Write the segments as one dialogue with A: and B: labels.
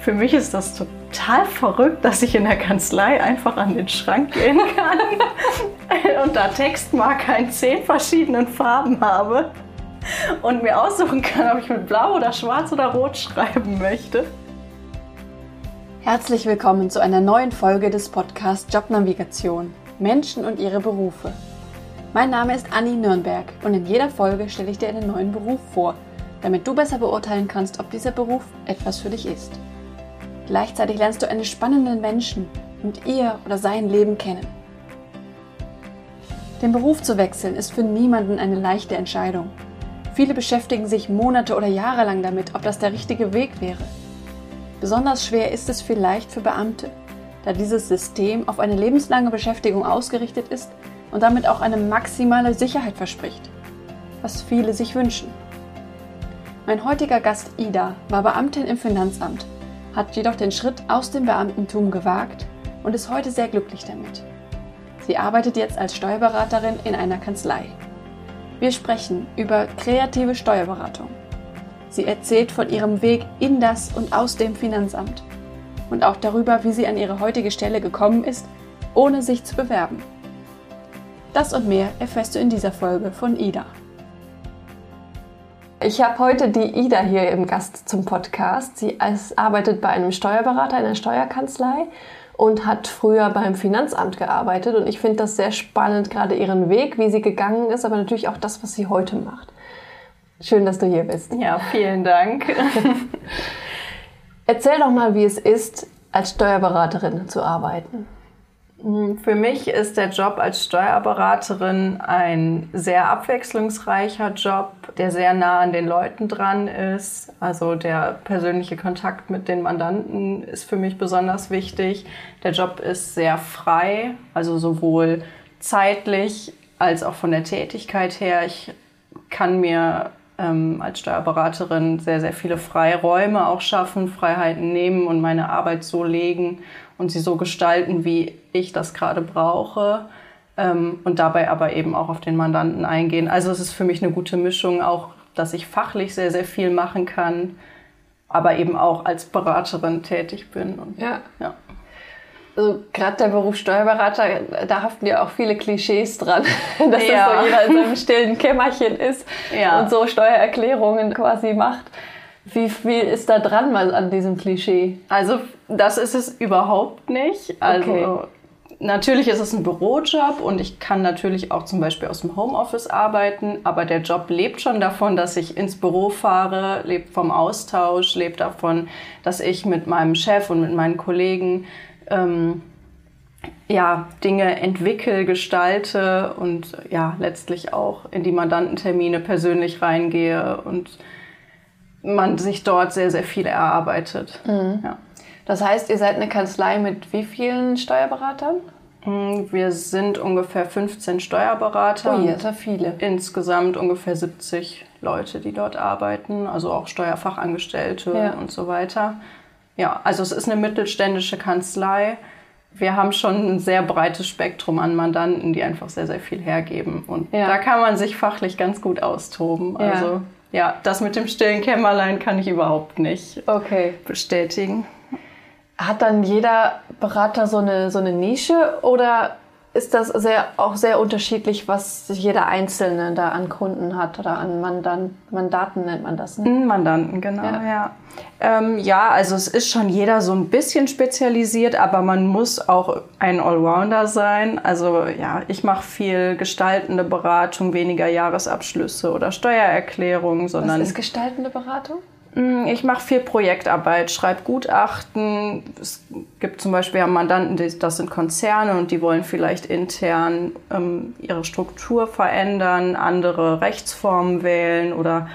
A: Für mich ist das total verrückt, dass ich in der Kanzlei einfach an den Schrank gehen kann und da Textmarker in zehn verschiedenen Farben habe und mir aussuchen kann, ob ich mit Blau oder Schwarz oder Rot schreiben möchte.
B: Herzlich willkommen zu einer neuen Folge des Podcasts Jobnavigation Menschen und ihre Berufe. Mein Name ist Anni Nürnberg und in jeder Folge stelle ich dir einen neuen Beruf vor, damit du besser beurteilen kannst, ob dieser Beruf etwas für dich ist. Gleichzeitig lernst du einen spannenden Menschen und ihr oder sein Leben kennen. Den Beruf zu wechseln ist für niemanden eine leichte Entscheidung. Viele beschäftigen sich Monate oder Jahre lang damit, ob das der richtige Weg wäre. Besonders schwer ist es vielleicht für Beamte, da dieses System auf eine lebenslange Beschäftigung ausgerichtet ist und damit auch eine maximale Sicherheit verspricht, was viele sich wünschen. Mein heutiger Gast Ida war Beamtin im Finanzamt hat jedoch den Schritt aus dem Beamtentum gewagt und ist heute sehr glücklich damit. Sie arbeitet jetzt als Steuerberaterin in einer Kanzlei. Wir sprechen über kreative Steuerberatung. Sie erzählt von ihrem Weg in das und aus dem Finanzamt und auch darüber, wie sie an ihre heutige Stelle gekommen ist, ohne sich zu bewerben. Das und mehr erfährst du in dieser Folge von Ida. Ich habe heute die Ida hier im Gast zum Podcast. Sie arbeitet bei einem Steuerberater in einer Steuerkanzlei und hat früher beim Finanzamt gearbeitet. Und ich finde das sehr spannend, gerade ihren Weg, wie sie gegangen ist, aber natürlich auch das, was sie heute macht. Schön, dass du hier bist.
A: Ja, vielen Dank.
B: Erzähl doch mal, wie es ist, als Steuerberaterin zu arbeiten.
A: Hm, für mich ist der Job als Steuerberaterin ein sehr abwechslungsreicher Job, der sehr nah an den Leuten dran ist. Also der persönliche Kontakt mit den Mandanten ist für mich besonders wichtig. Der Job ist sehr frei, also sowohl zeitlich als auch von der Tätigkeit her. Ich kann mir ähm, als Steuerberaterin sehr, sehr viele Freiräume auch schaffen, Freiheiten nehmen und meine Arbeit so legen und sie so gestalten, wie ich das gerade brauche. Ähm, und dabei aber eben auch auf den Mandanten eingehen. Also es ist für mich eine gute Mischung, auch dass ich fachlich sehr, sehr viel machen kann, aber eben auch als Beraterin tätig bin. Und,
B: ja. ja. Also gerade der Beruf Steuerberater, da haften ja auch viele Klischees dran, dass ja. das so jeder in seinem stillen Kämmerchen ist ja. und so Steuererklärungen quasi macht. Wie viel ist da dran mal an diesem Klischee?
A: Also das ist es überhaupt nicht. Also okay. natürlich ist es ein Bürojob und ich kann natürlich auch zum Beispiel aus dem Homeoffice arbeiten, aber der Job lebt schon davon, dass ich ins Büro fahre, lebt vom Austausch, lebt davon, dass ich mit meinem Chef und mit meinen Kollegen ähm, ja, Dinge entwickle, gestalte und ja, letztlich auch in die Mandantentermine persönlich reingehe und man sich dort sehr, sehr viel erarbeitet. Mhm. Ja.
B: Das heißt, ihr seid eine Kanzlei mit wie vielen Steuerberatern?
A: Mm, wir sind ungefähr 15 Steuerberater.
B: Oh, ja, viele.
A: Insgesamt ungefähr 70 Leute, die dort arbeiten, also auch Steuerfachangestellte ja. und so weiter. Ja, also es ist eine mittelständische Kanzlei. Wir haben schon ein sehr breites Spektrum an Mandanten, die einfach sehr, sehr viel hergeben. Und ja. da kann man sich fachlich ganz gut austoben. Also ja, das mit dem stillen Kämmerlein kann ich überhaupt nicht okay. bestätigen.
B: Hat dann jeder Berater so eine, so eine Nische oder ist das sehr, auch sehr unterschiedlich, was jeder Einzelne da an Kunden hat oder an Mandan Mandaten nennt man das?
A: Ne? Mandanten, genau, ja. Ja. Ähm, ja, also es ist schon jeder so ein bisschen spezialisiert, aber man muss auch ein Allrounder sein. Also ja, ich mache viel gestaltende Beratung, weniger Jahresabschlüsse oder Steuererklärungen, sondern.
B: Was ist gestaltende Beratung?
A: Mm, ich mache viel Projektarbeit, schreibe Gutachten. Es gibt zum Beispiel Mandanten, das sind Konzerne und die wollen vielleicht intern ähm, ihre Struktur verändern, andere Rechtsformen wählen oder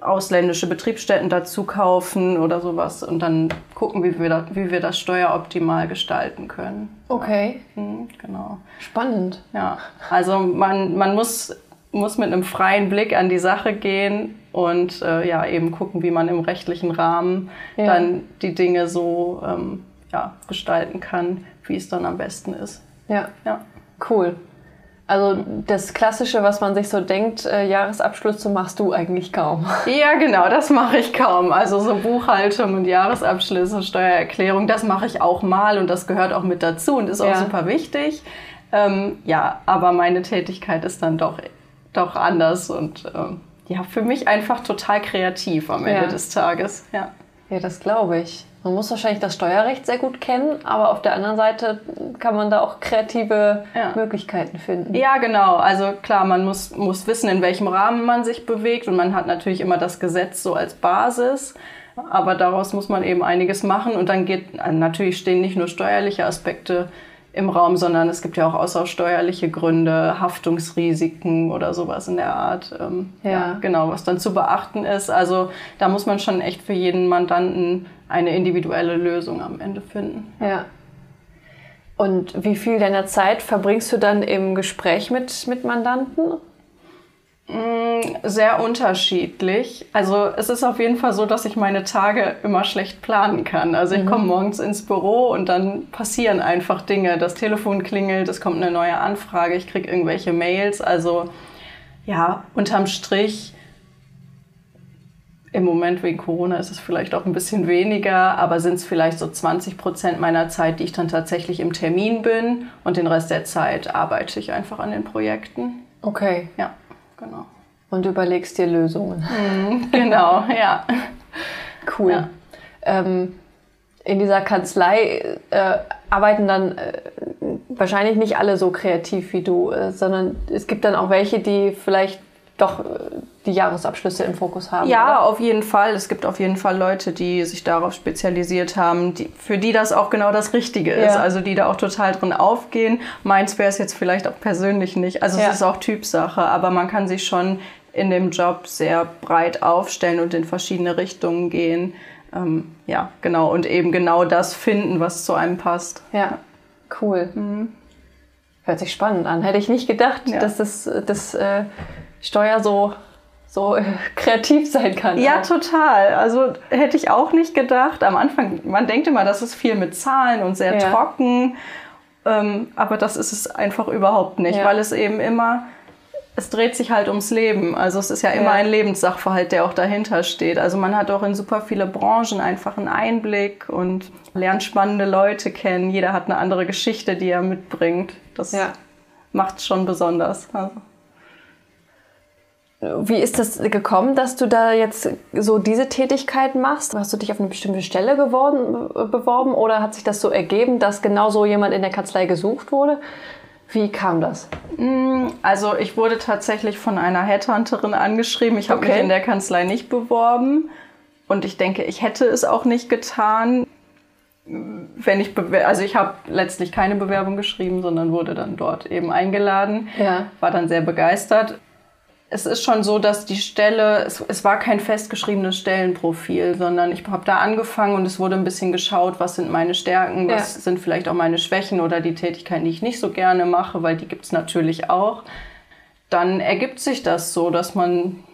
A: ausländische Betriebsstätten dazu kaufen oder sowas und dann gucken, wie wir, das, wie wir das steueroptimal gestalten können.
B: Okay.
A: Ja. Mhm, genau.
B: Spannend.
A: Ja, also man, man muss, muss mit einem freien Blick an die Sache gehen und äh, ja, eben gucken, wie man im rechtlichen Rahmen ja. dann die Dinge so ähm, ja, gestalten kann, wie es dann am besten ist.
B: Ja. ja. Cool. Also das Klassische, was man sich so denkt, äh, Jahresabschlüsse machst du eigentlich kaum.
A: Ja, genau, das mache ich kaum. Also so Buchhaltung und Jahresabschlüsse, Steuererklärung, das mache ich auch mal und das gehört auch mit dazu und ist auch
B: Ja.
A: super wichtig. Ähm, ja, aber meine Tätigkeit ist dann doch, doch anders und ähm, ja, für mich einfach total kreativ am Ende
B: Ja.
A: des Tages. Ja.
B: Ja, das glaube ich. Man muss wahrscheinlich das Steuerrecht sehr gut kennen, aber auf der anderen Seite kann man da auch kreative
A: Ja.
B: Möglichkeiten finden.
A: Ja, genau. Also klar, man muss, muss wissen, in welchem Rahmen man sich bewegt und man hat natürlich immer das Gesetz so als Basis. Aber daraus muss man eben einiges machen und dann geht, äh, natürlich stehen nicht nur steuerliche Aspekte im Raum, sondern es gibt ja auch außersteuerliche Gründe, Haftungsrisiken oder sowas in der Art. Ähm,
B: Ja.
A: Genau, was dann zu beachten ist. Also da muss man schon echt für jeden Mandanten eine individuelle Lösung am Ende finden.
B: Ja. Und wie viel deiner Zeit verbringst du dann im Gespräch mit, mit Mandanten?
A: Sehr unterschiedlich. Also es ist auf jeden Fall so, dass ich meine Tage immer schlecht planen kann. Also ich komme morgens ins Büro und dann passieren einfach Dinge. Das Telefon klingelt, es kommt eine neue Anfrage, ich kriege irgendwelche Mails. Also ja, unterm Strich, im Moment wegen Corona ist es vielleicht auch ein bisschen weniger, aber sind es vielleicht so 20 Prozent meiner Zeit, die ich dann tatsächlich im Termin bin und den Rest der Zeit arbeite ich einfach an den Projekten.
B: Okay.
A: Ja, genau.
B: Und überlegst dir Lösungen.
A: Genau, ja.
B: Cool.
A: Ja.
B: Ähm, in dieser Kanzlei äh, arbeiten dann äh, wahrscheinlich nicht alle so kreativ wie du, äh, sondern es gibt dann auch welche, die vielleicht doch äh, die Jahresabschlüsse im Fokus haben.
A: Ja,
B: oder?
A: auf jeden Fall. Es gibt auf jeden Fall Leute, die sich darauf spezialisiert haben, die, für die das auch genau das Richtige ist.
B: Ja.
A: Also die da auch total drin aufgehen. Meins wäre es jetzt vielleicht auch persönlich nicht. Also
B: Ja.
A: es ist auch Typsache, aber man kann sich schon in dem Job sehr breit aufstellen und in verschiedene Richtungen gehen. Ähm, ja, genau. Und eben genau das finden, was zu einem passt.
B: Ja, cool. Hört sich spannend an. Hätte ich nicht gedacht,
A: Ja.
B: dass das, das äh, Steuer so, so äh, kreativ sein kann.
A: Ja,
B: auch.
A: total. Also hätte ich auch nicht gedacht. Am Anfang, man denkt immer, das ist viel mit Zahlen und sehr
B: Ja.
A: trocken. Ähm, aber das ist es einfach überhaupt nicht,
B: Ja.
A: weil es eben immer, es dreht sich halt ums Leben. Also es ist ja immer
B: Ja.
A: ein Lebenssachverhalt, der auch dahinter steht. Also man hat auch in super viele Branchen einfach einen Einblick und lernt spannende Leute kennen. Jeder hat eine andere Geschichte, die er mitbringt. Das macht es schon besonders. Also.
B: Wie ist das gekommen, dass du da jetzt so diese Tätigkeit machst? Hast du dich auf eine bestimmte Stelle geworden, äh, beworben oder hat sich das so ergeben, dass genau so jemand in der Kanzlei gesucht wurde? Wie kam das?
A: Also ich wurde tatsächlich von einer Headhunterin angeschrieben. Ich habe
B: Okay.
A: mich in der Kanzlei nicht beworben und ich denke, ich hätte es auch nicht getan, wenn ich also ich habe letztlich keine Bewerbung geschrieben, sondern wurde dann dort eben eingeladen.
B: Ja.
A: War dann sehr begeistert. Es ist schon so, dass die Stelle, es, es war kein festgeschriebenes Stellenprofil, sondern ich habe da angefangen und es wurde ein bisschen geschaut, was sind meine Stärken, was
B: Ja.
A: sind vielleicht auch meine Schwächen oder die Tätigkeiten, die ich nicht so gerne mache, weil die gibt es natürlich auch. Dann ergibt sich das so, dass man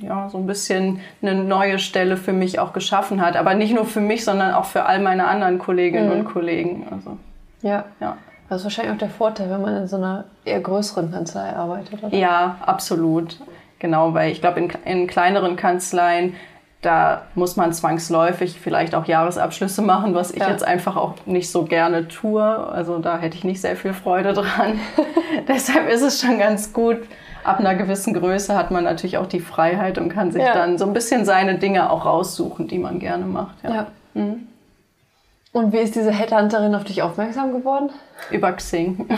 A: ja, so ein bisschen eine neue Stelle für mich auch geschaffen hat. Aber nicht nur für mich, sondern auch für all meine anderen Kolleginnen und Kollegen. Also,
B: Ja.
A: ja.
B: Das ist wahrscheinlich auch der Vorteil, wenn man in so einer eher größeren Kanzlei arbeitet. Oder?
A: Ja, absolut. Genau, weil ich glaube, in, in kleineren Kanzleien, da muss man zwangsläufig vielleicht auch Jahresabschlüsse machen, was ich
B: Ja.
A: jetzt einfach auch nicht so gerne tue. Also da hätte ich nicht sehr viel Freude dran. Deshalb ist es schon ganz gut. Ab einer gewissen Größe hat man natürlich auch die Freiheit und kann sich
B: Ja.
A: dann so ein bisschen seine Dinge auch raussuchen, die man gerne macht. Ja.
B: Ja. Und wie ist diese Headhunterin auf dich aufmerksam geworden?
A: Über Xing.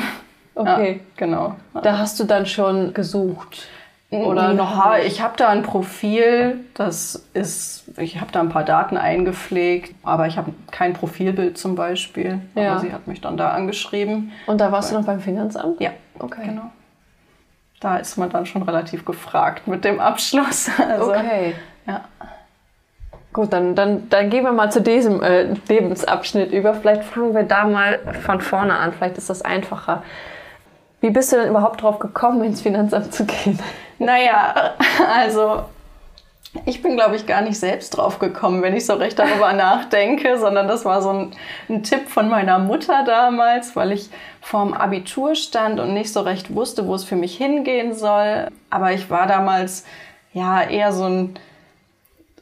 B: Okay.
A: Ja, genau.
B: Da hast du dann schon gesucht. Oder noch
A: ja, ich habe da ein Profil, das ist, ich habe da ein paar Daten eingepflegt, aber ich habe kein Profilbild zum Beispiel.
B: Ja.
A: Aber sie hat mich dann da angeschrieben.
B: Und da warst du noch beim Finanzamt?
A: Ja,
B: Okay.
A: genau. Da ist man dann schon relativ gefragt mit dem Abschluss. Also,
B: Okay.
A: Ja.
B: Gut, dann, dann, dann gehen wir mal zu diesem äh, Lebensabschnitt über. Vielleicht fangen wir da mal von vorne an. Vielleicht ist das einfacher. Wie bist du denn überhaupt drauf gekommen, ins Finanzamt zu gehen?
A: Naja, also Ich bin, glaube ich, gar nicht selbst drauf gekommen, wenn ich so recht darüber nachdenke, sondern das war so ein, ein, Tipp von meiner Mutter damals, weil ich vorm Abitur stand und nicht so recht wusste, wo es für mich hingehen soll. Aber ich war damals ja eher so, ein,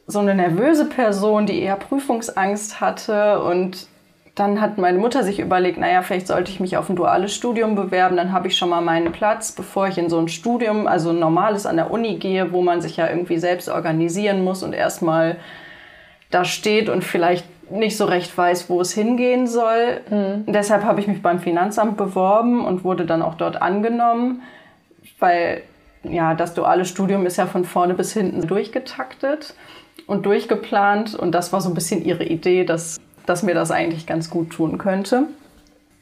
A: so eine nervöse Person, die eher Prüfungsangst hatte und dann hat meine Mutter sich überlegt, naja, vielleicht sollte ich mich auf ein duales Studium bewerben, dann habe ich schon mal meinen Platz, bevor ich in so ein Studium, also ein normales an der Uni gehe, wo man sich ja irgendwie selbst organisieren muss und erstmal da steht und vielleicht nicht so recht weiß, wo es hingehen soll. Mhm. Deshalb habe ich mich beim Finanzamt beworben und wurde dann auch dort angenommen, weil ja, das duale Studium ist ja von vorne bis hinten durchgetaktet und durchgeplant und das war so ein bisschen ihre Idee, dass dass mir das eigentlich ganz gut tun könnte.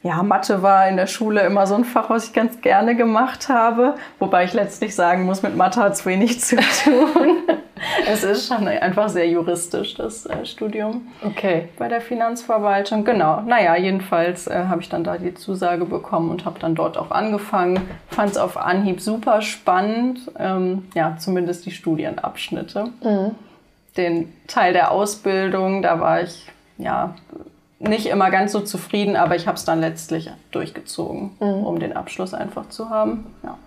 A: Ja, Mathe war in der Schule immer so ein Fach, was ich ganz gerne gemacht habe. Wobei ich letztlich sagen muss, mit Mathe hat es wenig zu tun. es ist schon einfach sehr juristisch, das äh, Studium
B: okay.
A: bei der Finanzverwaltung. Genau. Naja, jedenfalls äh, habe ich dann da die Zusage bekommen und habe dann dort auch angefangen. Fand es auf Anhieb super spannend. Ähm, ja, zumindest die Studienabschnitte. Mhm. Den Teil der Ausbildung, da war ich ja, nicht immer ganz so zufrieden, aber ich habe es dann letztlich durchgezogen, mhm. um den Abschluss einfach zu haben. Ja.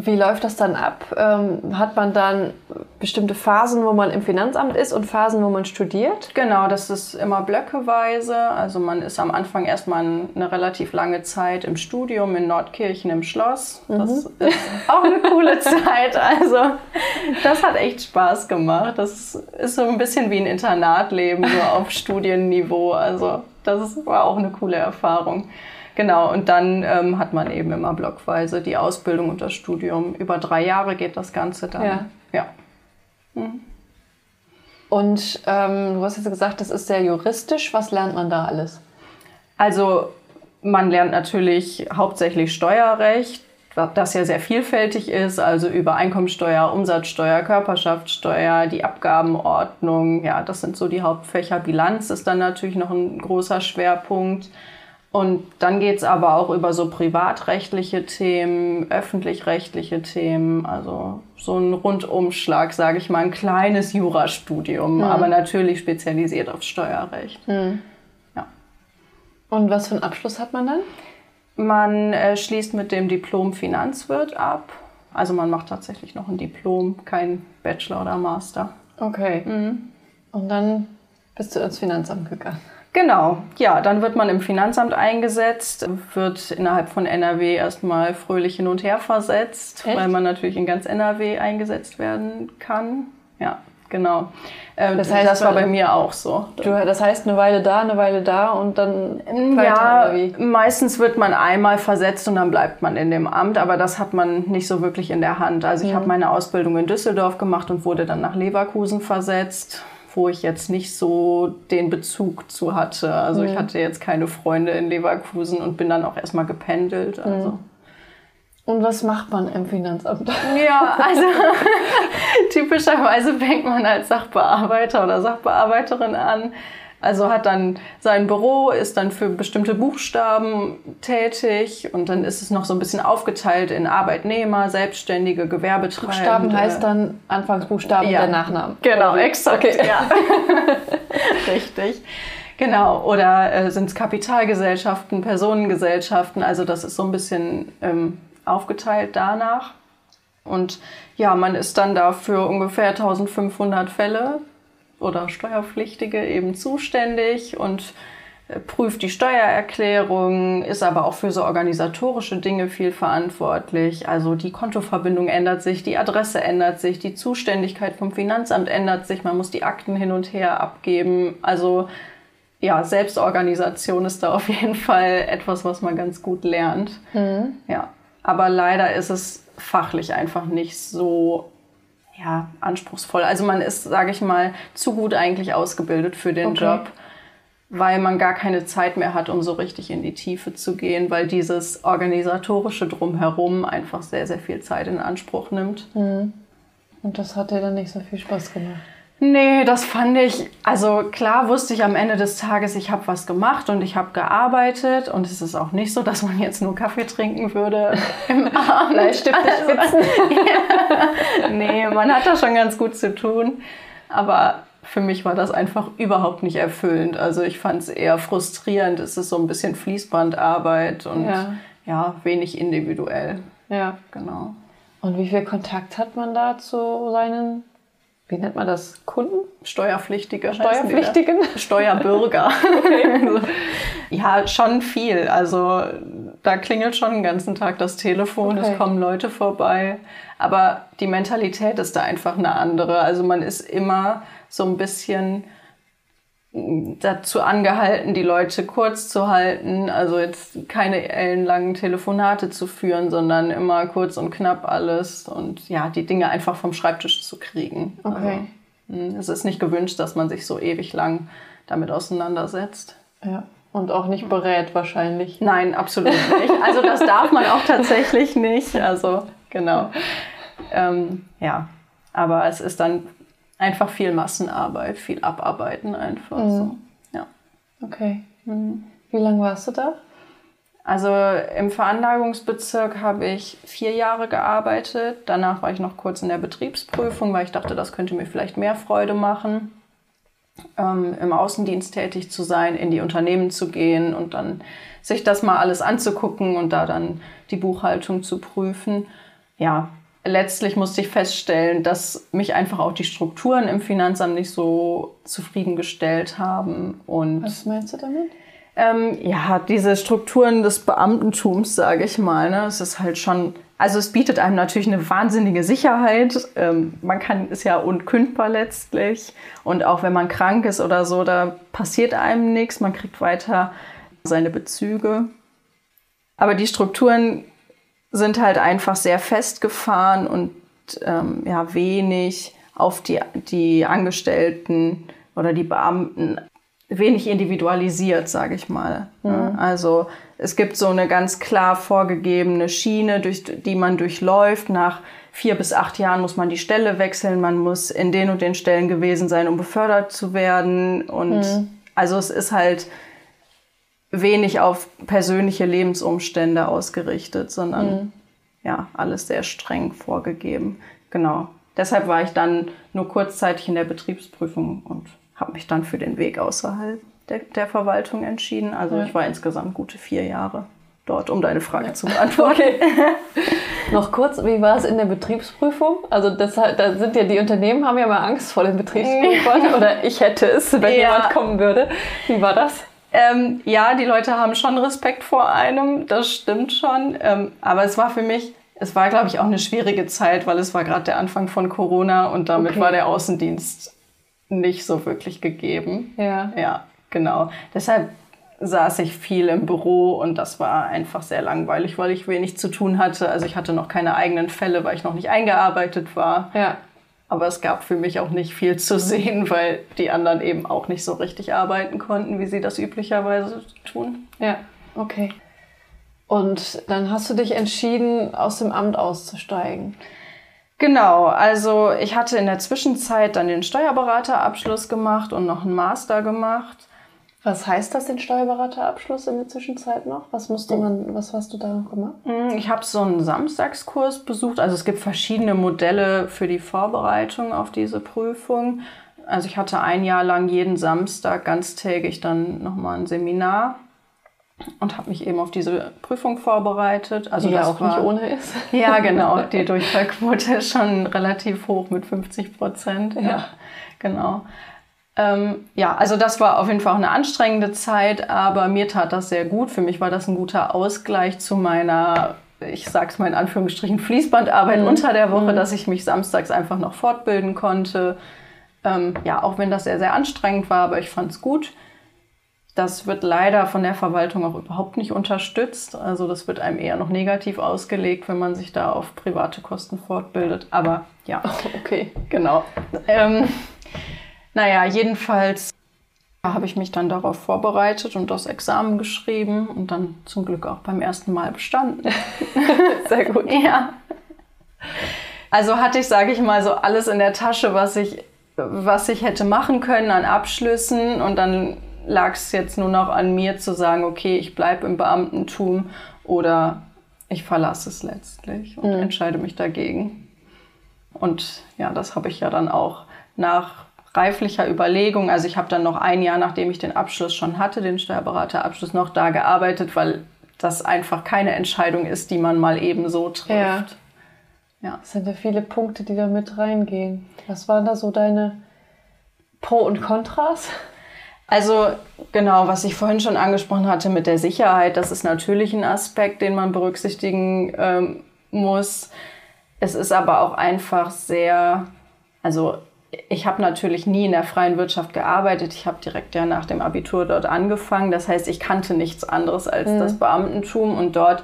B: Wie läuft das dann ab? Ähm, hat man dann bestimmte Phasen, wo man im Finanzamt ist und Phasen, wo man studiert?
A: Genau, das ist immer blöckeweise. Also man ist am Anfang erstmal eine relativ lange Zeit im Studium in Nordkirchen im Schloss. Das mhm. ist auch eine coole Zeit. Also das hat echt Spaß gemacht. Das ist so ein bisschen wie ein Internatleben, nur auf Studienniveau. Also das war auch eine coole Erfahrung. Genau, und dann ähm, hat man eben immer blockweise die Ausbildung und das Studium. Über drei Jahre geht das Ganze dann.
B: Ja. ja. Mhm. Und ähm, du hast jetzt gesagt, das ist sehr juristisch. Was lernt man da alles?
A: Also man lernt natürlich hauptsächlich Steuerrecht, das ja sehr vielfältig ist, also über Einkommensteuer, Umsatzsteuer, Körperschaftssteuer, die Abgabenordnung, ja, das sind so die Hauptfächer. Bilanz ist dann natürlich noch ein großer Schwerpunkt. Und dann geht es aber auch über so privatrechtliche Themen, öffentlich-rechtliche Themen, also so ein Rundumschlag, sage ich mal, ein kleines Jurastudium, mhm. aber natürlich spezialisiert aufs Steuerrecht. Mhm.
B: Ja. Und was für einen Abschluss hat man dann?
A: Man äh, schließt mit dem Diplom Finanzwirt ab. Also man macht tatsächlich noch ein Diplom, kein Bachelor oder Master.
B: Okay. Mhm. Und dann bist du ins Finanzamt gegangen.
A: Genau, ja, dann wird man im Finanzamt eingesetzt, wird innerhalb von NRW erstmal fröhlich hin und her versetzt, Echt? weil man natürlich in ganz NRW eingesetzt werden kann. Ja, genau. Ähm, das, heißt, das war bei mir auch so.
B: Du, das heißt eine Weile da, eine Weile da und dann
A: weiter, ja, meistens wird man einmal versetzt und dann bleibt man in dem Amt, aber das hat man nicht so wirklich in der Hand. Also ich mhm. habe meine Ausbildung in Düsseldorf gemacht und wurde dann nach Leverkusen versetzt wo ich jetzt nicht so den Bezug zu hatte. Also mhm. ich hatte jetzt keine Freunde in Leverkusen und bin dann auch erstmal gependelt. Mhm. Also.
B: Und was macht man im Finanzamt?
A: Ja, also typischerweise fängt man als Sachbearbeiter oder Sachbearbeiterin an also hat dann sein Büro, ist dann für bestimmte Buchstaben tätig und dann ist es noch so ein bisschen aufgeteilt in Arbeitnehmer, Selbstständige, Gewerbetreibende.
B: Buchstaben heißt dann Anfangsbuchstaben
A: ja.
B: der Nachnamen.
A: Genau, exakt. Okay. Ja. Richtig. Genau, oder äh, sind es Kapitalgesellschaften, Personengesellschaften, also das ist so ein bisschen ähm, aufgeteilt danach. Und ja, man ist dann da für ungefähr 1500 Fälle oder Steuerpflichtige eben zuständig und äh, prüft die Steuererklärung, ist aber auch für so organisatorische Dinge viel verantwortlich. Also die Kontoverbindung ändert sich, die Adresse ändert sich, die Zuständigkeit vom Finanzamt ändert sich, man muss die Akten hin und her abgeben. Also ja, Selbstorganisation ist da auf jeden Fall etwas, was man ganz gut lernt. Mhm. Ja, aber leider ist es fachlich einfach nicht so ja, anspruchsvoll. Also man ist, sage ich mal, zu gut eigentlich ausgebildet für den okay. Job, weil man gar keine Zeit mehr hat, um so richtig in die Tiefe zu gehen, weil dieses organisatorische drumherum einfach sehr, sehr viel Zeit in Anspruch nimmt.
B: Mhm. Und das hat dir dann nicht so viel Spaß gemacht?
A: Nee, das fand ich, also klar wusste ich am Ende des Tages, ich habe was gemacht und ich habe gearbeitet und es ist auch nicht so, dass man jetzt nur Kaffee trinken würde im Abend.
B: Bleistifte spitzen.
A: ja. Nee, man hat da schon ganz gut zu tun, aber für mich war das einfach überhaupt nicht erfüllend. Also ich fand es eher frustrierend, es ist so ein bisschen Fließbandarbeit und ja, ja wenig individuell.
B: Ja.
A: Genau.
B: Und wie viel Kontakt hat man da zu seinen wie nennt man das? Kunden?
A: Steuerpflichtige.
B: Steuerpflichtigen?
A: Steuerbürger. ja, schon viel. Also da klingelt schon den ganzen Tag das Telefon, okay. es kommen Leute vorbei. Aber die Mentalität ist da einfach eine andere. Also man ist immer so ein bisschen dazu angehalten, die Leute kurz zu halten, also jetzt keine ellenlangen Telefonate zu führen, sondern immer kurz und knapp alles und ja, die Dinge einfach vom Schreibtisch zu kriegen.
B: Okay.
A: Also, hm, es ist nicht gewünscht, dass man sich so ewig lang damit auseinandersetzt.
B: Ja. Und auch nicht berät wahrscheinlich.
A: Nein, absolut nicht. Also das darf man auch tatsächlich nicht. Also genau. Ähm, ja, aber es ist dann einfach viel Massenarbeit, viel Abarbeiten einfach. Mhm. So. Ja.
B: Okay. Mhm. Wie lange warst du da?
A: Also im Veranlagungsbezirk habe ich vier Jahre gearbeitet. Danach war ich noch kurz in der Betriebsprüfung, weil ich dachte, das könnte mir vielleicht mehr Freude machen, ähm, im Außendienst tätig zu sein, in die Unternehmen zu gehen und dann sich das mal alles anzugucken und da dann die Buchhaltung zu prüfen. Ja, letztlich musste ich feststellen, dass mich einfach auch die Strukturen im Finanzamt nicht so zufriedengestellt haben. Und
B: Was meinst du damit?
A: Ähm, ja, diese Strukturen des Beamtentums, sage ich mal. Ne? Es ist halt schon, also es bietet einem natürlich eine wahnsinnige Sicherheit. Ähm, man kann, ist ja unkündbar letztlich. Und auch wenn man krank ist oder so, da passiert einem nichts. Man kriegt weiter seine Bezüge. Aber die Strukturen sind halt einfach sehr festgefahren und ähm, ja, wenig auf die, die Angestellten oder die Beamten, wenig individualisiert, sage ich mal. Mhm. Also es gibt so eine ganz klar vorgegebene Schiene, durch die man durchläuft. Nach vier bis acht Jahren muss man die Stelle wechseln, man muss in den und den Stellen gewesen sein, um befördert zu werden. Und mhm. also es ist halt wenig auf persönliche Lebensumstände ausgerichtet, sondern mhm. ja, alles sehr streng vorgegeben. Genau. Deshalb war ich dann nur kurzzeitig in der Betriebsprüfung und habe mich dann für den Weg außerhalb der, der Verwaltung entschieden. Also ja. ich war insgesamt gute vier Jahre dort, um deine Frage ja. zu beantworten. Okay.
B: Noch kurz, wie war es in der Betriebsprüfung? Also das, da sind ja die Unternehmen haben ja mal Angst vor den Betriebsprüfern oder ich hätte es, wenn ja. jemand kommen würde. Wie war das?
A: Ähm, ja, die Leute haben schon Respekt vor einem, das stimmt schon. Ähm, aber es war für mich, es war, glaube ich, auch eine schwierige Zeit, weil es war gerade der Anfang von Corona und damit okay. war der Außendienst nicht so wirklich gegeben.
B: Ja.
A: Ja, genau. Deshalb saß ich viel im Büro und das war einfach sehr langweilig, weil ich wenig zu tun hatte. Also ich hatte noch keine eigenen Fälle, weil ich noch nicht eingearbeitet war.
B: Ja.
A: Aber es gab für mich auch nicht viel zu sehen, weil die anderen eben auch nicht so richtig arbeiten konnten, wie sie das üblicherweise tun.
B: Ja, okay. Und dann hast du dich entschieden, aus dem Amt auszusteigen.
A: Genau, also ich hatte in der Zwischenzeit dann den Steuerberaterabschluss gemacht und noch einen Master gemacht
B: was heißt das, den Steuerberaterabschluss in der Zwischenzeit noch? Was musste man, was hast du da noch gemacht?
A: Hm, ich habe so einen Samstagskurs besucht. Also es gibt verschiedene Modelle für die Vorbereitung auf diese Prüfung. Also ich hatte ein Jahr lang jeden Samstag ganztägig dann nochmal ein Seminar und habe mich eben auf diese Prüfung vorbereitet.
B: Also die ja auch war, nicht ohne ist.
A: Ja, genau. Die Durchfallquote ist schon relativ hoch mit 50 Prozent. Ja. ja, genau. Ähm, ja, also das war auf jeden Fall auch eine anstrengende Zeit, aber mir tat das sehr gut. Für mich war das ein guter Ausgleich zu meiner, ich sag's mal in Anführungsstrichen, Fließbandarbeit mhm. unter der Woche, mhm. dass ich mich samstags einfach noch fortbilden konnte. Ähm, ja, auch wenn das sehr, sehr anstrengend war, aber ich fand's gut. Das wird leider von der Verwaltung auch überhaupt nicht unterstützt. Also das wird einem eher noch negativ ausgelegt, wenn man sich da auf private Kosten fortbildet. Aber ja,
B: okay,
A: genau. Ähm, naja, jedenfalls habe ich mich dann darauf vorbereitet und das Examen geschrieben und dann zum Glück auch beim ersten Mal bestanden.
B: Sehr gut.
A: Ja. Also hatte ich, sage ich mal, so alles in der Tasche, was ich was ich hätte machen können an Abschlüssen und dann lag es jetzt nur noch an mir zu sagen, okay, ich bleibe im Beamtentum oder ich verlasse es letztlich und mhm. entscheide mich dagegen. Und ja, das habe ich ja dann auch nach reiflicher Überlegung, also ich habe dann noch ein Jahr, nachdem ich den Abschluss schon hatte, den Steuerberaterabschluss, noch da gearbeitet, weil das einfach keine Entscheidung ist, die man mal eben so trifft. Ja.
B: ja. Es sind ja viele Punkte, die da mit reingehen. Was waren da so deine Pro und Kontras?
A: Also genau, was ich vorhin schon angesprochen hatte mit der Sicherheit, das ist natürlich ein Aspekt, den man berücksichtigen ähm, muss. Es ist aber auch einfach sehr, also ich habe natürlich nie in der freien Wirtschaft gearbeitet. Ich habe direkt ja nach dem Abitur dort angefangen. Das heißt, ich kannte nichts anderes als mhm. das Beamtentum und dort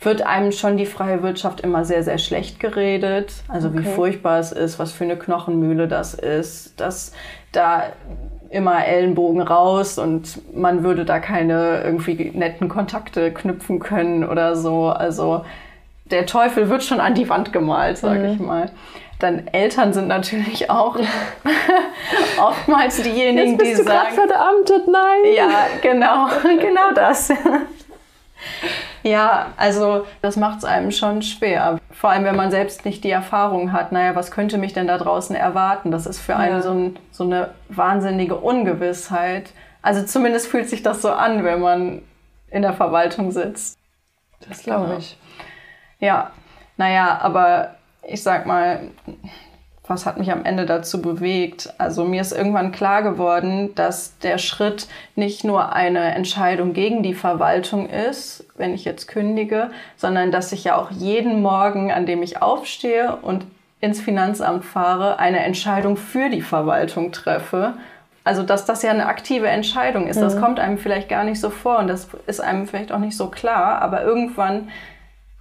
A: wird einem schon die freie Wirtschaft immer sehr, sehr schlecht geredet. Also okay. wie furchtbar es ist, was für eine Knochenmühle das ist, dass da immer Ellenbogen raus und man würde da keine irgendwie netten Kontakte knüpfen können oder so. Also der Teufel wird schon an die Wand gemalt, sage mhm. ich mal dann Eltern sind natürlich auch oftmals diejenigen,
B: Jetzt bist
A: die
B: du sagen, verbeamtet, nein.
A: Ja, genau, genau das. ja, also das macht es einem schon schwer. Vor allem, wenn man selbst nicht die Erfahrung hat, naja, was könnte mich denn da draußen erwarten? Das ist für einen ja. so, ein, so eine wahnsinnige Ungewissheit. Also zumindest fühlt sich das so an, wenn man in der Verwaltung sitzt.
B: Das glaube ich.
A: Ja, naja, aber ich sag mal, was hat mich am Ende dazu bewegt? Also mir ist irgendwann klar geworden, dass der Schritt nicht nur eine Entscheidung gegen die Verwaltung ist, wenn ich jetzt kündige, sondern dass ich ja auch jeden Morgen, an dem ich aufstehe und ins Finanzamt fahre, eine Entscheidung für die Verwaltung treffe. Also dass das ja eine aktive Entscheidung ist. Mhm. Das kommt einem vielleicht gar nicht so vor und das ist einem vielleicht auch nicht so klar, aber irgendwann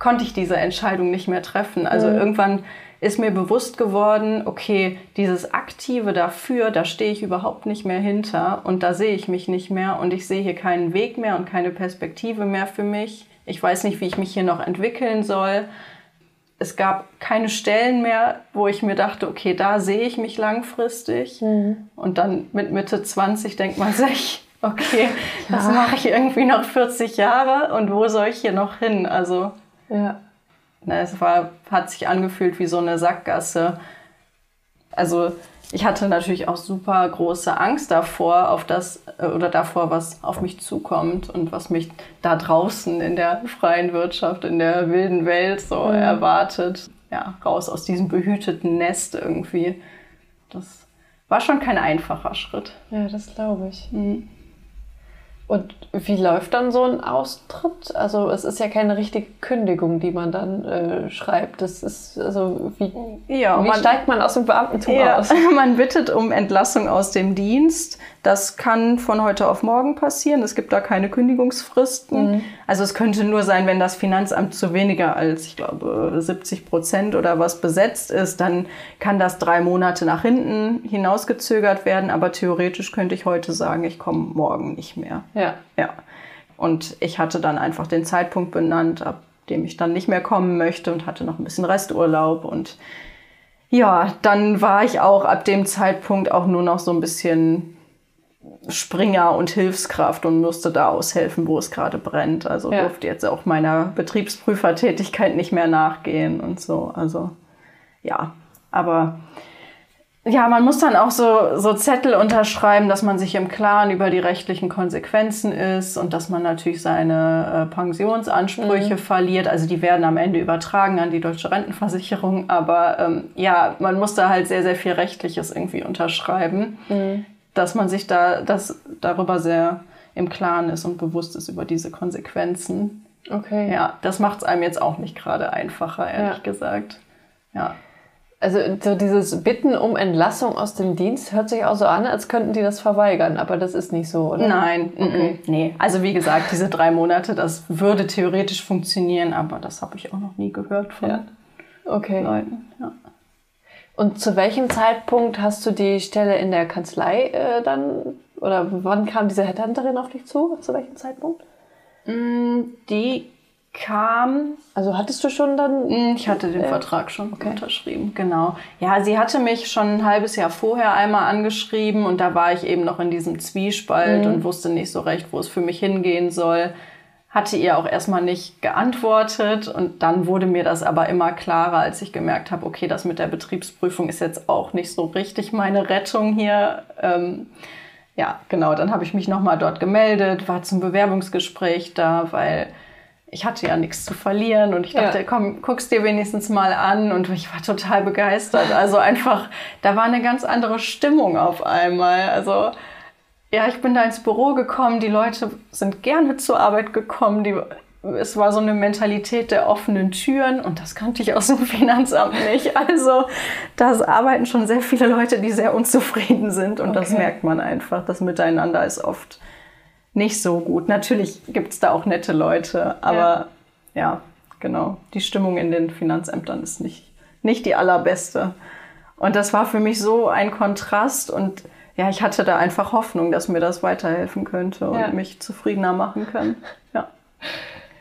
A: konnte ich diese Entscheidung nicht mehr treffen. Also mhm. irgendwann ist mir bewusst geworden, okay, dieses Aktive dafür, da stehe ich überhaupt nicht mehr hinter und da sehe ich mich nicht mehr und ich sehe hier keinen Weg mehr und keine Perspektive mehr für mich. Ich weiß nicht, wie ich mich hier noch entwickeln soll. Es gab keine Stellen mehr, wo ich mir dachte, okay, da sehe ich mich langfristig. Mhm. Und dann mit Mitte 20 denkt man sich, okay, ja. das mache ich irgendwie noch 40 Jahre und wo soll ich hier noch hin? Also ja. Es war, hat sich angefühlt wie so eine Sackgasse. Also ich hatte natürlich auch super große Angst davor, auf das äh, oder davor, was auf mich zukommt und was mich da draußen in der freien Wirtschaft, in der wilden Welt so mhm. erwartet. Ja, raus aus diesem behüteten Nest irgendwie. Das war schon kein einfacher Schritt.
B: Ja, das glaube ich. Mhm. Und wie läuft dann so ein Austritt? Also es ist ja keine richtige Kündigung, die man dann äh, schreibt. Das ist also wie, ja, wie man, steigt man aus dem Beamtentum ja, aus?
A: Man bittet um Entlassung aus dem Dienst. Das kann von heute auf morgen passieren. Es gibt da keine Kündigungsfristen. Mhm. Also es könnte nur sein, wenn das Finanzamt zu weniger als, ich glaube, 70 Prozent oder was besetzt ist, dann kann das drei Monate nach hinten hinausgezögert werden. Aber theoretisch könnte ich heute sagen, ich komme morgen nicht mehr.
B: Ja.
A: Ja. Und ich hatte dann einfach den Zeitpunkt benannt, ab dem ich dann nicht mehr kommen möchte und hatte noch ein bisschen Resturlaub und ja, dann war ich auch ab dem Zeitpunkt auch nur noch so ein bisschen Springer und Hilfskraft und musste da aushelfen, wo es gerade brennt. Also ja. durfte jetzt auch meiner Betriebsprüfertätigkeit nicht mehr nachgehen und so. Also ja, aber ja, man muss dann auch so, so Zettel unterschreiben, dass man sich im Klaren über die rechtlichen Konsequenzen ist und dass man natürlich seine äh, Pensionsansprüche mhm. verliert. Also die werden am Ende übertragen an die deutsche Rentenversicherung. Aber ähm, ja, man muss da halt sehr, sehr viel Rechtliches irgendwie unterschreiben. Mhm dass man sich da das darüber sehr im Klaren ist und bewusst ist über diese Konsequenzen.
B: Okay.
A: Ja, das macht es einem jetzt auch nicht gerade einfacher, ehrlich ja. gesagt. Ja.
B: Also so dieses Bitten um Entlassung aus dem Dienst hört sich auch so an, als könnten die das verweigern, aber das ist nicht so, oder?
A: Nein, okay. nee. Also wie gesagt, diese drei Monate, das würde theoretisch funktionieren, aber das habe ich auch noch nie gehört von ja.
B: okay. Leuten. Ja. Und zu welchem Zeitpunkt hast du die Stelle in der Kanzlei äh, dann, oder wann kam diese Headhunterin auf dich zu? Zu welchem Zeitpunkt?
A: Mm, die kam.
B: Also hattest du schon dann?
A: Hm, ich hatte den äh, Vertrag schon okay. unterschrieben, genau. Ja, sie hatte mich schon ein halbes Jahr vorher einmal angeschrieben und da war ich eben noch in diesem Zwiespalt mhm. und wusste nicht so recht, wo es für mich hingehen soll. Hatte ihr auch erstmal nicht geantwortet und dann wurde mir das aber immer klarer, als ich gemerkt habe, okay, das mit der Betriebsprüfung ist jetzt auch nicht so richtig meine Rettung hier. Ähm, ja, genau, dann habe ich mich nochmal dort gemeldet, war zum Bewerbungsgespräch da, weil ich hatte ja nichts zu verlieren und ich dachte, ja. komm, guck's dir wenigstens mal an und ich war total begeistert. Also einfach, da war eine ganz andere Stimmung auf einmal. Also ja, ich bin da ins Büro gekommen, die Leute sind gerne zur Arbeit gekommen, die, es war so eine Mentalität der offenen Türen und das kannte ich aus dem Finanzamt nicht. Also da arbeiten schon sehr viele Leute, die sehr unzufrieden sind und okay. das merkt man einfach. Das Miteinander ist oft nicht so gut. Natürlich gibt es da auch nette Leute, aber ja. ja. genau, die Stimmung in den Finanzämtern ist nicht, nicht die allerbeste. Und das war für mich so ein Kontrast und ja, ich hatte da einfach Hoffnung, dass mir das weiterhelfen könnte und ja. mich zufriedener machen kann. Ja.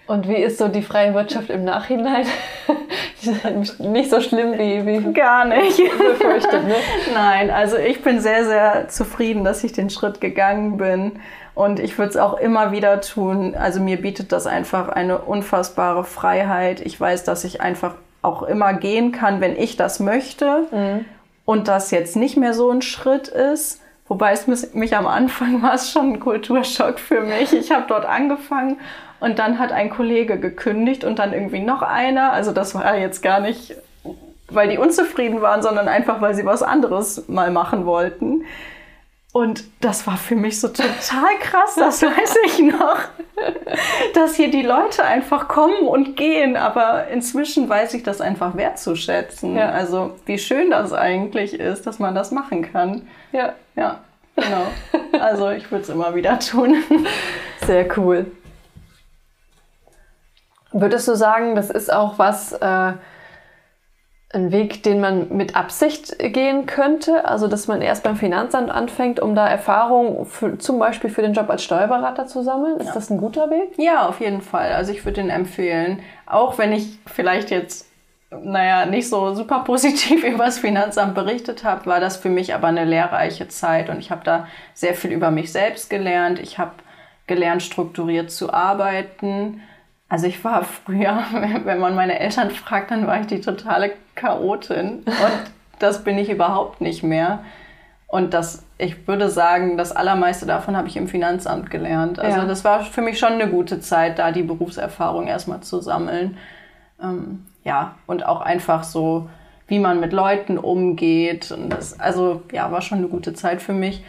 B: Und wie ist so die freie Wirtschaft im Nachhinein? nicht so schlimm wie, wie
A: gar nicht befürchtet. Ne? Nein, also ich bin sehr, sehr zufrieden, dass ich den Schritt gegangen bin. Und ich würde es auch immer wieder tun. Also mir bietet das einfach eine unfassbare Freiheit. Ich weiß, dass ich einfach auch immer gehen kann, wenn ich das möchte. Mhm. Und das jetzt nicht mehr so ein Schritt ist. Wobei es mich am Anfang war es schon ein Kulturschock für mich. Ich habe dort angefangen und dann hat ein Kollege gekündigt und dann irgendwie noch einer. Also das war jetzt gar nicht, weil die unzufrieden waren, sondern einfach, weil sie was anderes mal machen wollten. Und das war für mich so total krass, das weiß ich noch, dass hier die Leute einfach kommen und gehen. Aber inzwischen weiß ich das einfach wertzuschätzen. Ja. Also wie schön das eigentlich ist, dass man das machen kann. Ja, ja, genau. Also ich würde es immer wieder tun.
B: Sehr cool. Würdest du sagen, das ist auch was, äh, ein Weg, den man mit Absicht gehen könnte? Also, dass man erst beim Finanzamt anfängt, um da Erfahrung für, zum Beispiel für den Job als Steuerberater zu sammeln? Ist ja. das ein guter Weg?
A: Ja, auf jeden Fall. Also, ich würde den empfehlen. Auch wenn ich vielleicht jetzt naja, nicht so super positiv über das Finanzamt berichtet habe, war das für mich aber eine lehrreiche Zeit und ich habe da sehr viel über mich selbst gelernt. Ich habe gelernt, strukturiert zu arbeiten also ich war früher, wenn man meine Eltern fragt, dann war ich die totale Chaotin. Und das bin ich überhaupt nicht mehr. Und das, ich würde sagen, das Allermeiste davon habe ich im Finanzamt gelernt. Also ja. das war für mich schon eine gute Zeit, da die Berufserfahrung erstmal zu sammeln. Ähm, ja, und auch einfach so, wie man mit Leuten umgeht. Und das, also ja, war schon eine gute Zeit für mich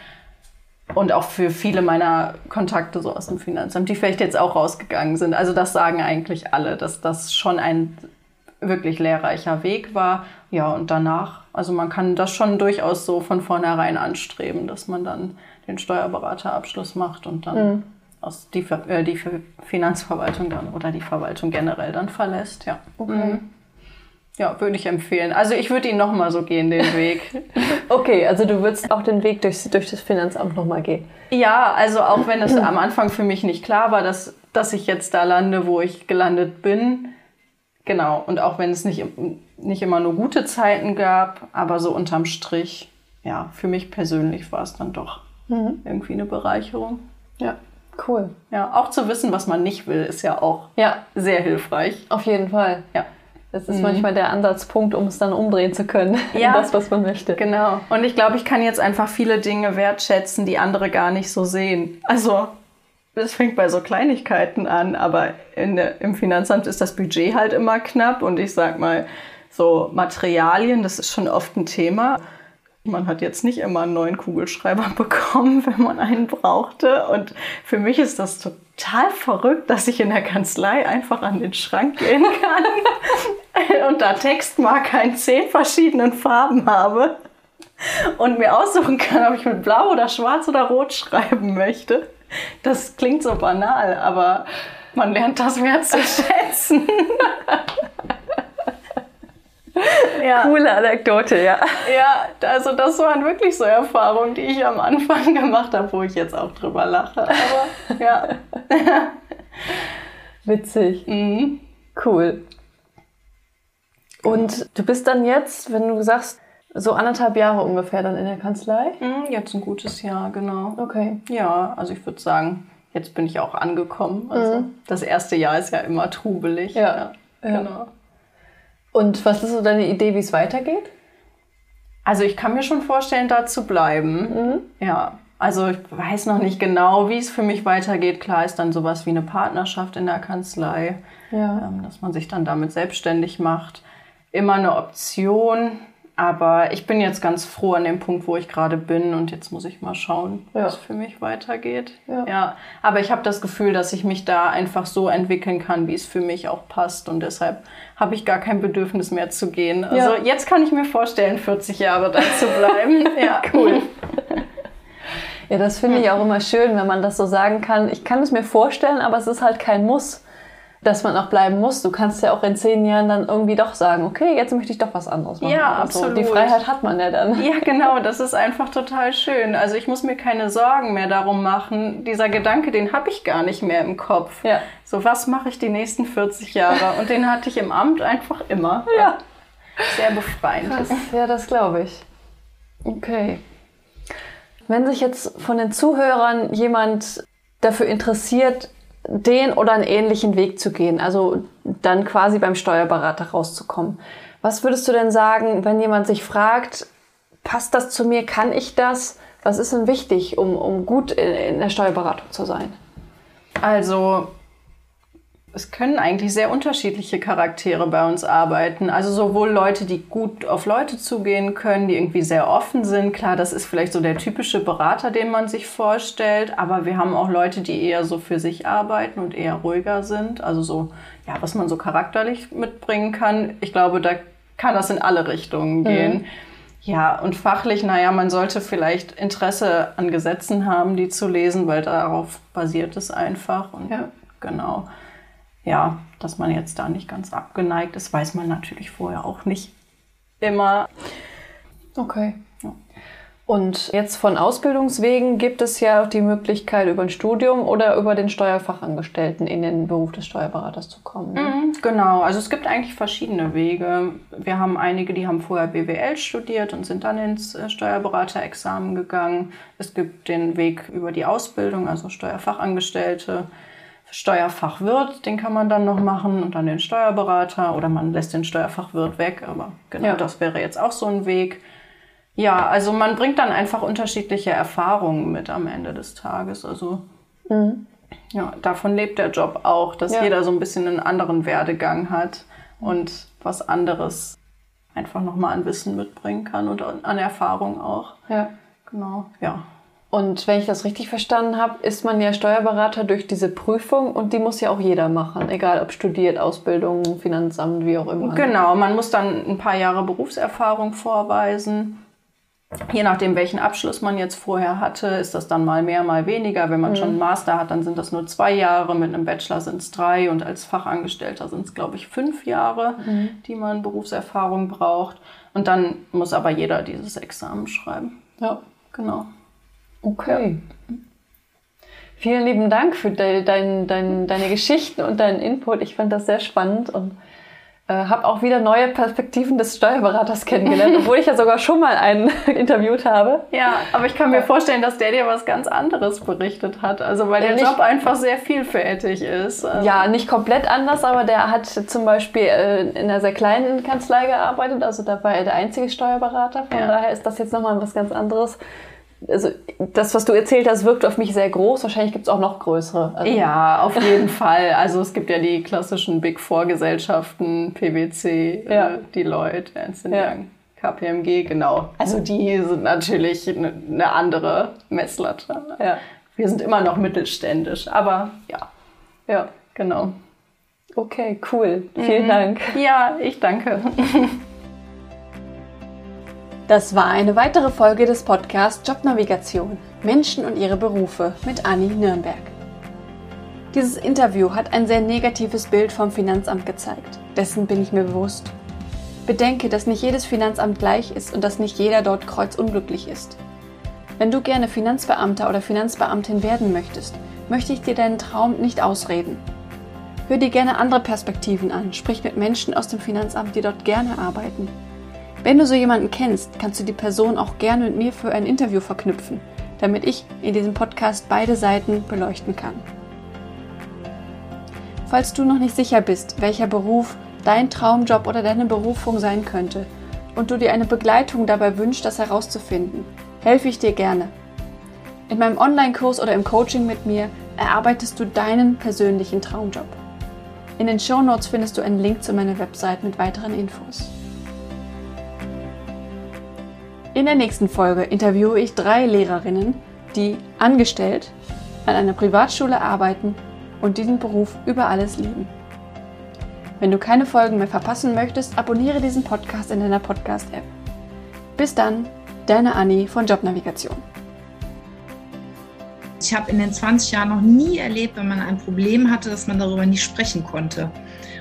A: und auch für viele meiner Kontakte so aus dem Finanzamt, die vielleicht jetzt auch rausgegangen sind. Also das sagen eigentlich alle, dass das schon ein wirklich lehrreicher Weg war. Ja, und danach, also man kann das schon durchaus so von vornherein anstreben, dass man dann den Steuerberaterabschluss macht und dann mhm. aus die, äh, die Finanzverwaltung dann oder die Verwaltung generell dann verlässt. Ja. Okay. Mhm. Ja, würde ich empfehlen. Also ich würde ihn nochmal so gehen, den Weg.
B: okay, also du würdest auch den Weg durch, durch das Finanzamt nochmal gehen.
A: Ja, also auch wenn es am Anfang für mich nicht klar war, dass, dass ich jetzt da lande, wo ich gelandet bin. Genau, und auch wenn es nicht, nicht immer nur gute Zeiten gab, aber so unterm Strich, ja, für mich persönlich war es dann doch mhm. irgendwie eine Bereicherung.
B: Ja. Cool.
A: Ja, auch zu wissen, was man nicht will, ist ja auch ja. sehr hilfreich.
B: Auf jeden Fall. Ja. Das ist mhm. manchmal der Ansatzpunkt, um es dann umdrehen zu können, ja, das, was man möchte.
A: Genau. Und ich glaube, ich kann jetzt einfach viele Dinge wertschätzen, die andere gar nicht so sehen. Also, es fängt bei so Kleinigkeiten an, aber der, im Finanzamt ist das Budget halt immer knapp und ich sag mal, so Materialien, das ist schon oft ein Thema. Man hat jetzt nicht immer einen neuen Kugelschreiber bekommen, wenn man einen brauchte. Und für mich ist das total verrückt, dass ich in der Kanzlei einfach an den Schrank gehen kann und da Textmarker in zehn verschiedenen Farben habe und mir aussuchen kann, ob ich mit Blau oder Schwarz oder Rot schreiben möchte. Das klingt so banal, aber man lernt das wertzuschätzen.
B: Ja. Coole Anekdote, ja.
A: Ja, also das waren wirklich so Erfahrungen, die ich am Anfang gemacht habe, wo ich jetzt auch drüber lache. Aber ja.
B: Witzig. Mhm. Cool. Und du bist dann jetzt, wenn du sagst, so anderthalb Jahre ungefähr dann in der Kanzlei?
A: Mhm, jetzt ein gutes Jahr, genau.
B: Okay.
A: Ja, also ich würde sagen, jetzt bin ich auch angekommen. Also mhm. das erste Jahr ist ja immer trubelig.
B: Ja. ja, ja. Genau. Und was ist so deine Idee, wie es weitergeht?
A: Also ich kann mir schon vorstellen, da zu bleiben. Mhm. Ja. Also ich weiß noch nicht genau, wie es für mich weitergeht. Klar ist dann sowas wie eine Partnerschaft in der Kanzlei, ja. ähm, dass man sich dann damit selbstständig macht. Immer eine Option. Aber ich bin jetzt ganz froh an dem Punkt, wo ich gerade bin und jetzt muss ich mal schauen, ja. wie es für mich weitergeht. Ja. ja. Aber ich habe das Gefühl, dass ich mich da einfach so entwickeln kann, wie es für mich auch passt und deshalb habe ich gar kein Bedürfnis mehr zu gehen. Also ja. jetzt kann ich mir vorstellen, 40 Jahre da zu bleiben. ja, cool.
B: Ja, das finde ich auch immer schön, wenn man das so sagen kann. Ich kann es mir vorstellen, aber es ist halt kein Muss dass man auch bleiben muss. Du kannst ja auch in zehn Jahren dann irgendwie doch sagen, okay, jetzt möchte ich doch was anderes machen.
A: Ja, absolut.
B: Die Freiheit hat man ja dann.
A: Ja, genau, das ist einfach total schön. Also ich muss mir keine Sorgen mehr darum machen. Dieser Gedanke, den habe ich gar nicht mehr im Kopf. Ja. So, was mache ich die nächsten 40 Jahre? Und den hatte ich im Amt einfach immer.
B: Ja.
A: Sehr befreiend.
B: Krass. Ja, das glaube ich. Okay. Wenn sich jetzt von den Zuhörern jemand dafür interessiert, den oder einen ähnlichen Weg zu gehen, also dann quasi beim Steuerberater rauszukommen. Was würdest du denn sagen, wenn jemand sich fragt, passt das zu mir, kann ich das? Was ist denn wichtig, um, um gut in, in der Steuerberatung zu sein?
A: Also es können eigentlich sehr unterschiedliche Charaktere bei uns arbeiten. Also sowohl Leute, die gut auf Leute zugehen können, die irgendwie sehr offen sind. Klar, das ist vielleicht so der typische Berater, den man sich vorstellt. Aber wir haben auch Leute, die eher so für sich arbeiten und eher ruhiger sind. Also so, ja, was man so charakterlich mitbringen kann. Ich glaube, da kann das in alle Richtungen mhm. gehen. Mhm. Ja, und fachlich, naja, man sollte vielleicht Interesse an Gesetzen haben, die zu lesen, weil darauf basiert es einfach. Und ja. genau ja, dass man jetzt da nicht ganz abgeneigt ist, weiß man natürlich vorher auch nicht immer.
B: Okay. Ja. Und jetzt von Ausbildungswegen gibt es ja auch die Möglichkeit, über ein Studium oder über den Steuerfachangestellten in den Beruf des Steuerberaters zu kommen. Ne?
A: Mhm, genau, also es gibt eigentlich verschiedene Wege. Wir haben einige, die haben vorher BWL studiert und sind dann ins äh, Steuerberaterexamen gegangen. Es gibt den Weg über die Ausbildung, also Steuerfachangestellte. Steuerfachwirt, den kann man dann noch machen und dann den Steuerberater oder man lässt den Steuerfachwirt weg, aber genau, ja. das wäre jetzt auch so ein Weg. Ja, also man bringt dann einfach unterschiedliche Erfahrungen mit am Ende des Tages. Also mhm. ja, davon lebt der Job auch, dass ja. jeder so ein bisschen einen anderen Werdegang hat und was anderes einfach nochmal an Wissen mitbringen kann und an Erfahrung auch.
B: Ja.
A: Genau, ja.
B: Und wenn ich das richtig verstanden habe, ist man ja Steuerberater durch diese Prüfung und die muss ja auch jeder machen, egal ob studiert, Ausbildung, Finanzamt, wie auch immer.
A: Genau, man muss dann ein paar Jahre Berufserfahrung vorweisen. Je nachdem, welchen Abschluss man jetzt vorher hatte, ist das dann mal mehr, mal weniger. Wenn man mhm. schon einen Master hat, dann sind das nur zwei Jahre, mit einem Bachelor sind es drei und als Fachangestellter sind es, glaube ich, fünf Jahre, mhm. die man Berufserfahrung braucht. Und dann muss aber jeder dieses Examen schreiben.
B: Ja, genau. Okay. Vielen lieben Dank für de, dein, dein, deine Geschichten und deinen Input. Ich fand das sehr spannend und äh, habe auch wieder neue Perspektiven des Steuerberaters kennengelernt, obwohl ich ja sogar schon mal einen interviewt habe.
A: Ja, aber ich kann mir vorstellen, dass der dir was ganz anderes berichtet hat. Also weil der, der Job einfach sehr vielfältig ist.
B: Also ja, nicht komplett anders, aber der hat zum Beispiel äh, in einer sehr kleinen Kanzlei gearbeitet. Also da war er der einzige Steuerberater. Von ja. daher ist das jetzt nochmal was ganz anderes also das, was du erzählt hast, wirkt auf mich sehr groß. Wahrscheinlich gibt es auch noch größere.
A: Also ja, auf jeden Fall. Also es gibt ja die klassischen Big Four Gesellschaften, PwC, äh, ja. äh, Deloitte, Ernst ja. Young, KPMG, genau. Also die sind natürlich eine, eine andere Messlatte. Ja. Wir sind immer noch mittelständisch, aber ja. Ja, genau.
B: Okay, cool. Vielen mhm. Dank.
A: Ja, ich danke.
B: Das war eine weitere Folge des Podcasts Jobnavigation Menschen und ihre Berufe mit Anni Nürnberg. Dieses Interview hat ein sehr negatives Bild vom Finanzamt gezeigt. Dessen bin ich mir bewusst. Bedenke, dass nicht jedes Finanzamt gleich ist und dass nicht jeder dort kreuzunglücklich ist. Wenn du gerne Finanzbeamter oder Finanzbeamtin werden möchtest, möchte ich dir deinen Traum nicht ausreden. Hör dir gerne andere Perspektiven an, sprich mit Menschen aus dem Finanzamt, die dort gerne arbeiten. Wenn du so jemanden kennst, kannst du die Person auch gerne mit mir für ein Interview verknüpfen, damit ich in diesem Podcast beide Seiten beleuchten kann. Falls du noch nicht sicher bist, welcher Beruf dein Traumjob oder deine Berufung sein könnte und du dir eine Begleitung dabei wünschst, das herauszufinden, helfe ich dir gerne. In meinem Online-Kurs oder im Coaching mit mir erarbeitest du deinen persönlichen Traumjob. In den Show Notes findest du einen Link zu meiner Website mit weiteren Infos. In der nächsten Folge interviewe ich drei Lehrerinnen, die angestellt an einer Privatschule arbeiten und diesen Beruf über alles lieben. Wenn du keine Folgen mehr verpassen möchtest, abonniere diesen Podcast in deiner Podcast-App. Bis dann, deine Anni von Jobnavigation.
C: Ich habe in den 20 Jahren noch nie erlebt, wenn man ein Problem hatte, dass man darüber nicht sprechen konnte.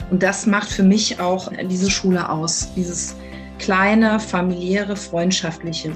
C: Und das macht für mich auch diese Schule aus, dieses kleine, familiäre, freundschaftliche.